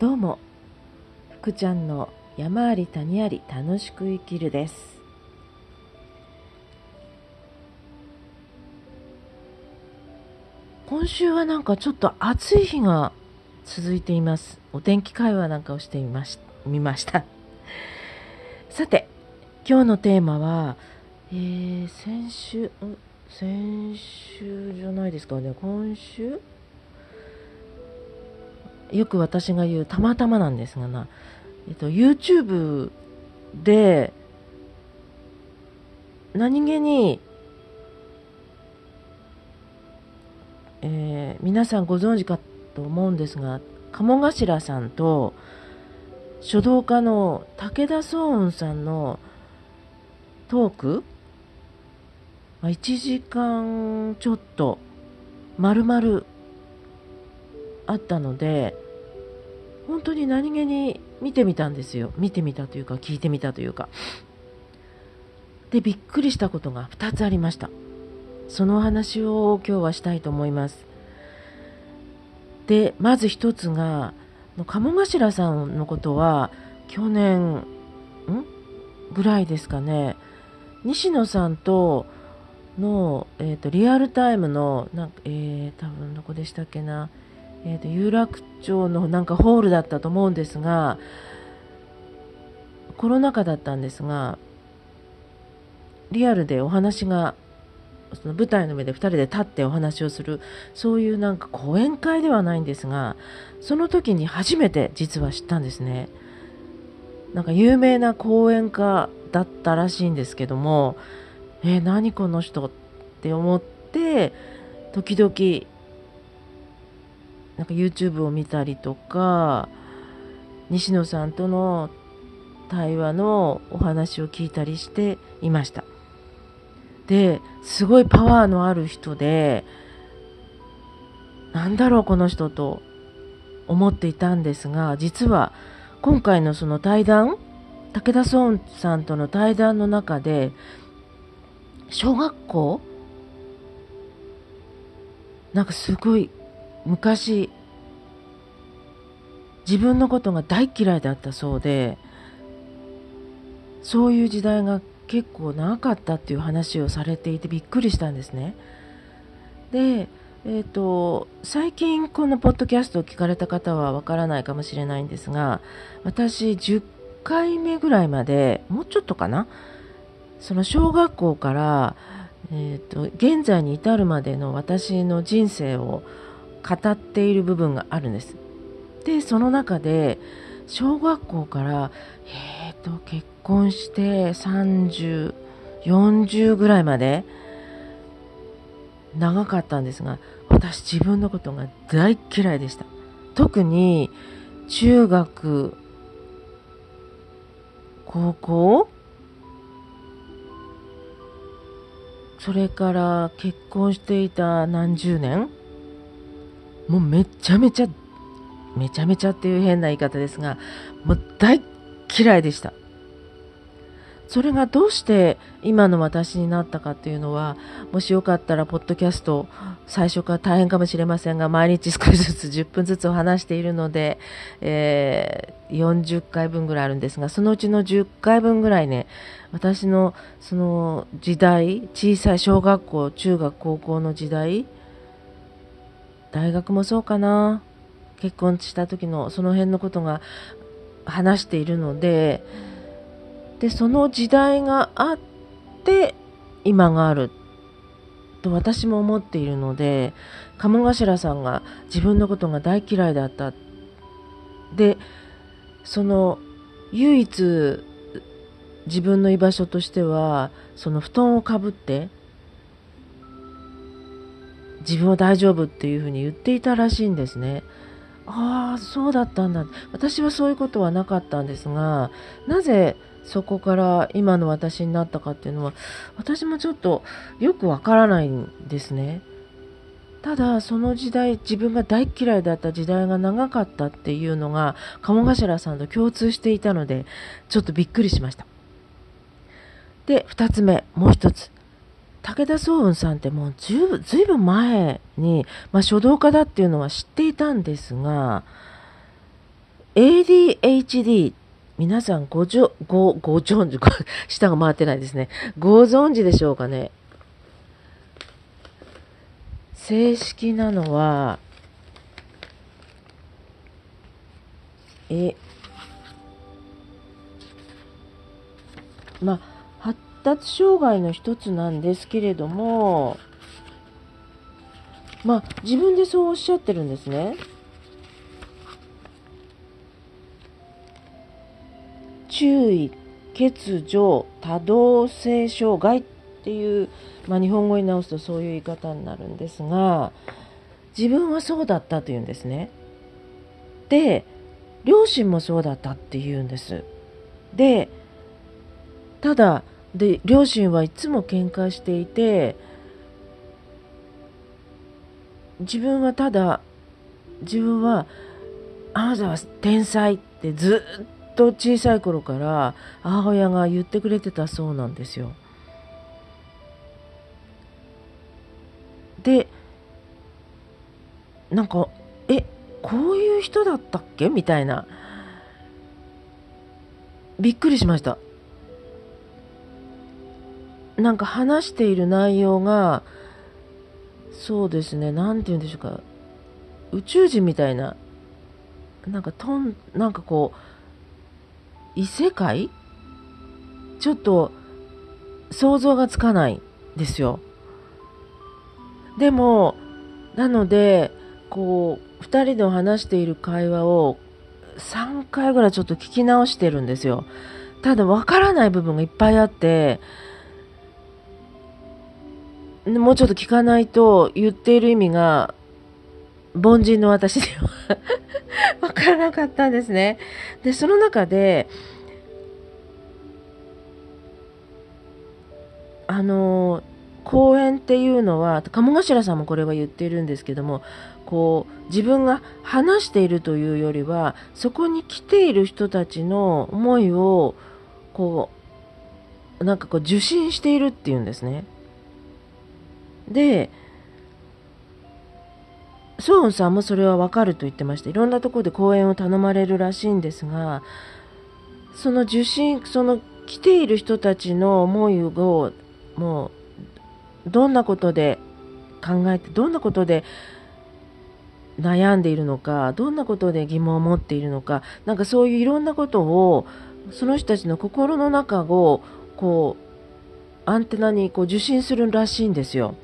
どうも。福ちゃんの山あり谷あり楽しく生きるです。今週はなんかちょっと暑い日が続いています。お天気会話なんかをしてみましみました。さて今日のテーマは、えー、先週先週じゃないですかね。今週？よく私が言うたまたまなんですがな、えっと、YouTube で何気に、えー、皆さんご存知かと思うんですが鴨頭さんと書道家の武田壮雲さんのトークまあ1時間ちょっと丸々あったので本当に何気に見てみたんですよ。見てみたというか聞いてみたというか。でびっくりしたことが2つありました。そのお話を今日はしたいと思います。でまず1つが鴨頭さんのことは去年ん？ぐらいですかね。西野さんとの、えーと、リアルタイムのなん、えー、多分どこでしたっけな。えーと、有楽町のなんかホールだったと思うんですがコロナ禍だったんですがリアルでお話がその舞台の上で2人で立ってお話をするそういうなんか講演会ではないんですがその時に初めて実は知ったんですね。なんか有名な講演家だったらしいんですけどもえー、何この人って思って時々なんか YouTube を見たりとか西野さんとの対話のお話を聞いたりしていました。ですごいパワーのある人でなんだろうこの人と思っていたんですが実は今回のその対談武田壮さんとの対談の中で小学校なんかすごい昔自分のことが大嫌いだったそうでそういう時代が結構長かったっていう話をされていてびっくりしたんですね。で、えーと、最近このポッドキャストを聞かれた方はわからないかもしれないんですが私10回目ぐらいまでもうちょっとかなその小学校から、えーと現在に至るまでの私の人生を語っている部分があるんです。でその中で小学校からえーと結婚して3040ぐらいまで長かったんですが私自分のことが大嫌いでした。特に中学高校それから結婚していた何十年もうめちゃめちゃめちゃめちゃっていう変な言い方ですがもう大嫌いでした。それがどうして今の私になったかっていうのはもしよかったらポッドキャスト最初から大変かもしれませんが毎日少しずつ 10分ずつお話しているので、えー、40回分ぐらいあるんですがそのうちの10回分ぐらいね私のその時代小さい小学校中学高校の時代大学もそうかな。結婚した時のその辺のことが話しているのででその時代があって今があると私も思っているので鴨頭さんが自分のことが大嫌いだったでその唯一自分の居場所としてはその布団をかぶって自分は大丈夫っていうふうに言っていたらしいんですね。ああそうだったんだ。私はそういうことはなかったんですがなぜそこから今の私になったかっていうのは私もちょっとよくわからないんですね。ただその時代自分が大嫌いだった時代が長かったっていうのが鴨頭さんと共通していたのでちょっとびっくりしました。で2つ目もう1つ。武田壮雲さんってもうずいぶん前に、まあ、書道家だっていうのは知っていたんですが ADHD 皆さんごじょごご存知ご舌が回ってないですね。ご存知でしょうかね。正式なのはえまあ達障害の一つなんですけれどもまあ自分でそうおっしゃってるんですね。注意欠如多動性障害っていう、まあ、日本語に直すとそういう言い方になるんですが自分はそうだったというんですね。で両親もそうだったっていうんです。でただで両親はいつも喧嘩していて自分はただ自分はあなたは天才ってずっと小さい頃から母親が言ってくれてたそうなんですよ。でなんかえこういう人だったっけ？みたいな。びっくりしました。なんか話している内容がそうですね何て言うんでしょうか。宇宙人みたいななんかとんなんかこう異世界？ちょっと想像がつかないですよ。でもなのでこう2人で話している会話を3回ぐらいちょっと聞き直してるんですよ。ただわからない部分がいっぱいあってもうちょっと聞かないと言っている意味が凡人の私では わからなかったんですね。で、その中で、あの、公演っていうのは、鴨頭さんもこれは言っているんですけども、こう、自分が話しているというよりは、そこに来ている人たちの思いを、こう、なんかこう受信しているっていうんですね。でソーンさんもそれはわかると言ってましていろんなところで講演を頼まれるらしいんですがその受信その来ている人たちの思いをもうどんなことで考えてどんなことで悩んでいるのかどんなことで疑問を持っているのかなんかそういういろんなことをその人たちの心の中をこうアンテナにこう受信するらしいんですよ。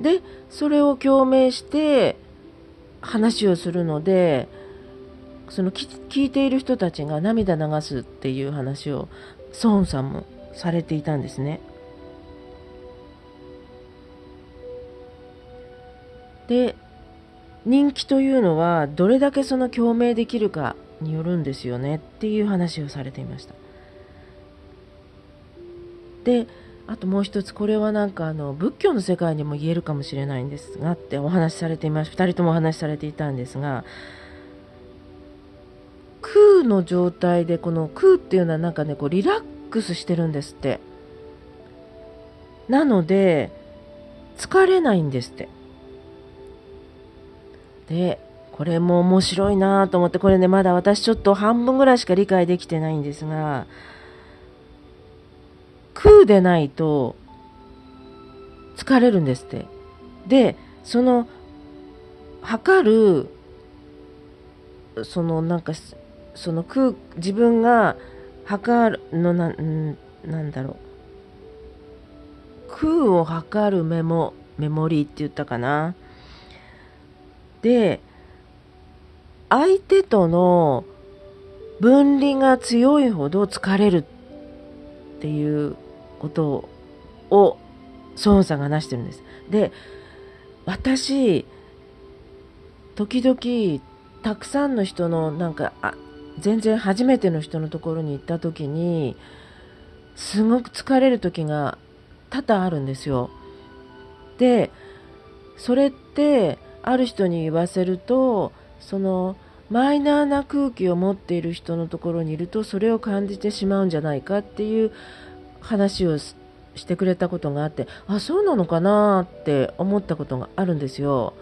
でそれを共鳴して話をするのでその聞いている人たちが涙流すっていう話をソーンさんもされていたんですね。で人気というのはどれだけその共鳴できるかによるんですよねっていう話をされていました。であともう一つこれはなんかあの仏教の世界にも言えるかもしれないんですがってお話しされています2人ともお話しされていたんですが空の状態でこの空っていうのはなんかねこうリラックスしてるんですって。なので疲れないんですって。でこれも面白いなと思ってこれねまだ私ちょっと半分ぐらいしか理解できてないんですが空でないと疲れるんですって。で、その、測る、そのなんか、その空、自分が測るのな、なんだろう。空を測るメモ、メモリーって言ったかな。で、相手との分離が強いほど疲れるっていうことを孫さんが話してるんです。で私時々たくさんの人のなんかあ全然初めての人のところに行った時にすごく疲れる時が多々あるんですよ。でそれってある人に言わせるとそのマイナーな空気を持っている人のところにいるとそれを感じてしまうんじゃないかっていう話をしてくれたことがあってあそうなのかな？って思ったことがあるんですよ。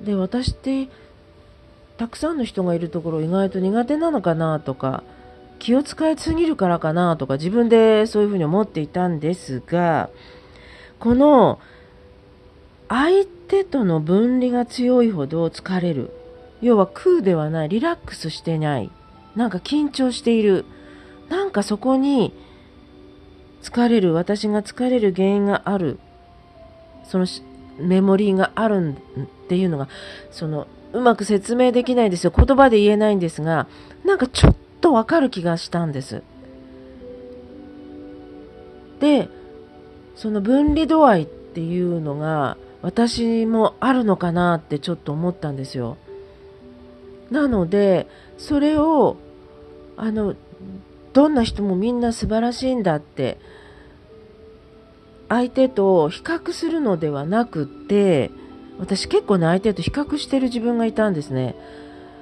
で私ってたくさんの人がいるところ意外と苦手なのかなとか気を使いすぎるからかなとか自分でそういうふうに思っていたんですがこの相手との分離が強いほど疲れる。要は空ではないリラックスしてない。なんか緊張している。なんかそこに疲れる私が疲れる原因がある。そのメモリーがあるっていうのがそのうまく説明できないですよ。言葉で言えないんですがなんかちょっとわかる気がしたんです。でその分離度合いっていうのが私もあるのかなってちょっと思ったんですよ。なのでそれをあのどんな人もみんな素晴らしいんだって相手と比較するのではなくって私結構ね相手と比較してる自分がいたんですね。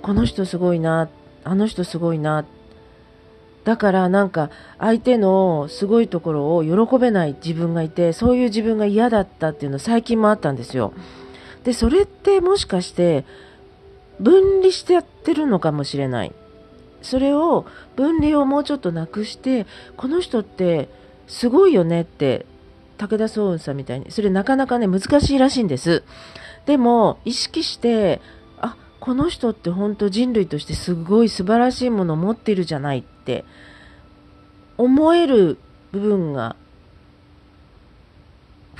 この人すごいなあの人すごいな。だからなんか相手のすごいところを喜べない自分がいてそういう自分が嫌だったっていうの最近もあったんですよ。でそれってもしかして分離してやってるのかもしれない。それを分離をもうちょっとなくしてこの人ってすごいよねって武田壮雲さんみたいに。それなかなかね難しいらしいんです。でも意識してあこの人って本当人類としてすごい素晴らしいものを持ってるじゃないって思える部分が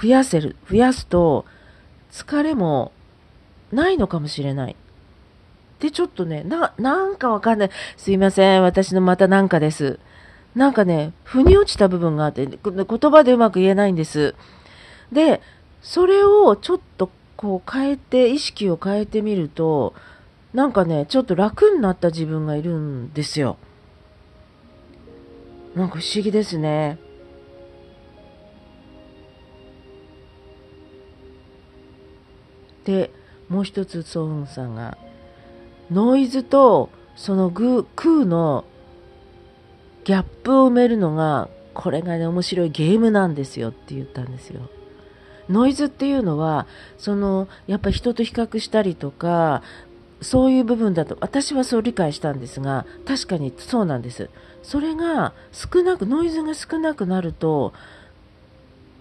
増やせる増やすと疲れもないのかもしれない。でちょっとねななんかわかんないすいません私のまたなんかですなんかね、腑に落ちた部分があって、言葉でうまく言えないんです。で、それをちょっとこう変えて、意識を変えてみると、なんかね、ちょっと楽になった自分がいるんですよ。なんか不思議ですね。で、もう一つ、ソウンさんが、ノイズとそのグ空のギャップを埋めるのがこれがね面白いゲームなんですよって言ったんですよ。ノイズっていうのはそのやっぱ人と比較したりとかそういう部分だと私はそう理解したんですが確かにそうなんですそれが少なくノイズが少なくなると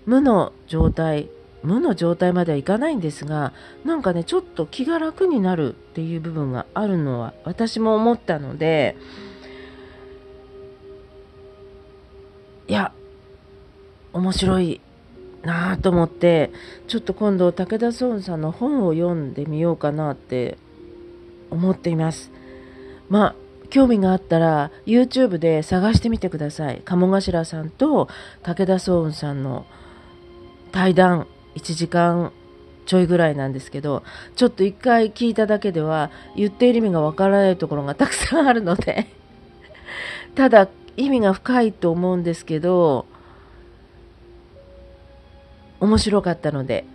無の状態無の状態まではいかないんですがなんかねちょっと気が楽になるっていう部分があるのは私も思ったのでいや、面白いなぁと思って、ちょっと今度武田壮雲さんの本を読んでみようかなって思っています。まあ、興味があったら YouTube で探してみてください。鴨頭さんと武田壮雲さんの対談1時間ちょいぐらいなんですけど、ちょっと一回聞いただけでは言っている意味がわからないところがたくさんあるので ただ意味が深いと思うんですけど面白かったので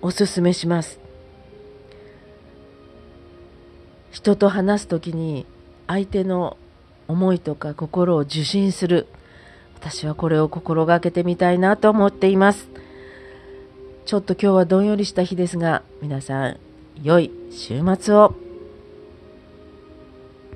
おすすめします。人と話す時に相手の思いとか心を受信する。私はこれを心がけてみたいなと思っています。ちょっと今日はどんよりした日ですが皆さん良い週末を。